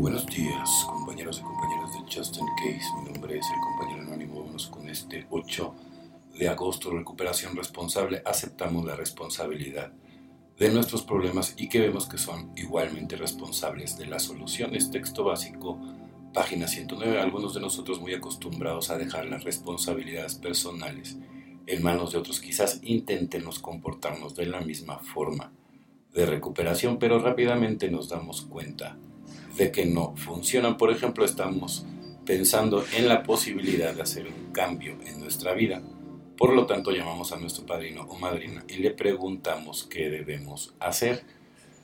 Buenos días, compañeros y compañeras de Justin Case. Mi nombre es el compañero anónimo. Vamos con este 8 de agosto, recuperación responsable. Aceptamos la responsabilidad de nuestros problemas y que vemos que son igualmente responsables de las soluciones. Texto básico, página 109. Algunos de nosotros muy acostumbrados a dejar las responsabilidades personales en manos de otros. Quizás intentemos comportarnos de la misma forma de recuperación, pero rápidamente nos damos cuenta de que no funcionan. Por ejemplo, estamos pensando en la posibilidad de hacer un cambio en nuestra vida. Por lo tanto, llamamos a nuestro padrino o madrina y le preguntamos qué debemos hacer.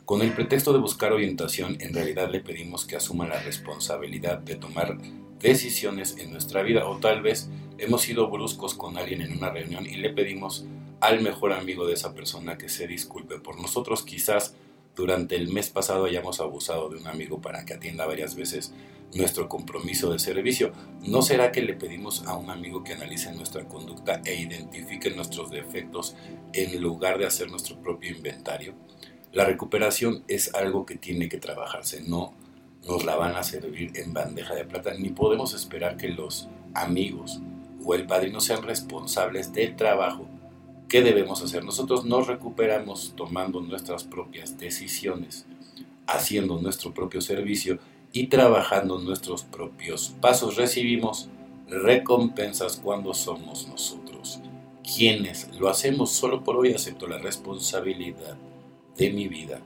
Con el pretexto de buscar orientación, en realidad le pedimos que asuma la responsabilidad de tomar decisiones en nuestra vida o tal vez hemos sido bruscos con alguien en una reunión y le pedimos al mejor amigo de esa persona que se disculpe por nosotros. Quizás durante el mes pasado hayamos abusado de un amigo para que atienda varias veces nuestro compromiso de servicio. ¿No será que le pedimos a un amigo que analice nuestra conducta e identifique nuestros defectos en lugar de hacer nuestro propio inventario? La recuperación es algo que tiene que trabajarse, no nos la van a servir en bandeja de plata, ni podemos esperar que los amigos o el padrino sean responsables del trabajo ¿Qué debemos hacer? Nosotros nos recuperamos tomando nuestras propias decisiones, haciendo nuestro propio servicio y trabajando nuestros propios pasos. Recibimos recompensas cuando somos nosotros quienes lo hacemos solo por hoy. Acepto la responsabilidad de mi vida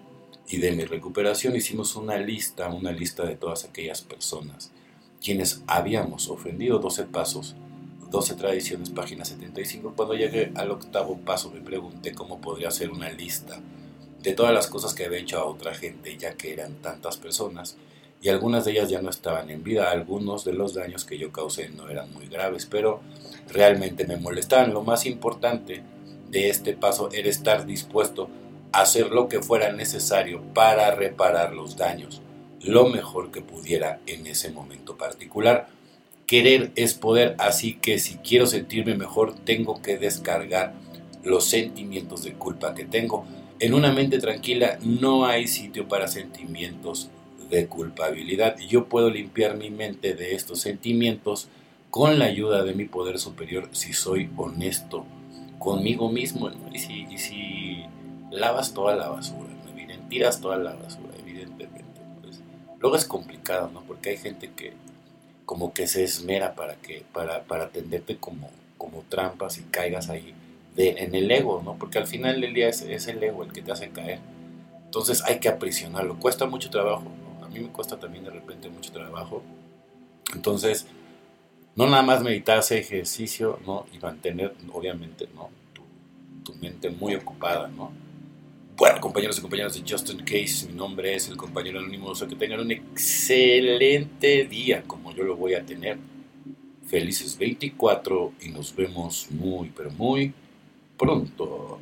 y de mi recuperación. Hicimos una lista, una lista de todas aquellas personas quienes habíamos ofendido 12 pasos 12 tradiciones, página 75. Cuando llegué al octavo paso me pregunté cómo podría hacer una lista de todas las cosas que había hecho a otra gente, ya que eran tantas personas, y algunas de ellas ya no estaban en vida, algunos de los daños que yo causé no eran muy graves, pero realmente me molestaban. Lo más importante de este paso era estar dispuesto a hacer lo que fuera necesario para reparar los daños, lo mejor que pudiera en ese momento particular Querer es poder, así que si quiero sentirme mejor, tengo que descargar los sentimientos de culpa que tengo. En una mente tranquila no hay sitio para sentimientos de culpabilidad. Yo puedo limpiar mi mente de estos sentimientos con la ayuda de mi poder superior si soy honesto conmigo mismo. Y, si, lavas toda la basura, ¿no? tiras toda la basura, evidentemente. Pues, luego es complicado, ¿no? Porque hay gente que como que se esmera para que para, para atenderte como, como trampas y caigas ahí de, en el ego, ¿no? Porque al final del día es, es, el ego el que te hace caer. Entonces hay que aprisionarlo. Cuesta mucho trabajo, ¿no? A mí me cuesta también de repente mucho trabajo. Entonces, no nada más meditar, hacer ejercicio, ¿no? Y mantener, obviamente, ¿no? Tu, tu mente muy ocupada, ¿no? Bueno, compañeros y compañeras de Justin Case, mi nombre es el compañero anónimo. O que tengan un excelente día como yo lo voy a tener. Felices 24 y nos vemos muy, pero muy pronto.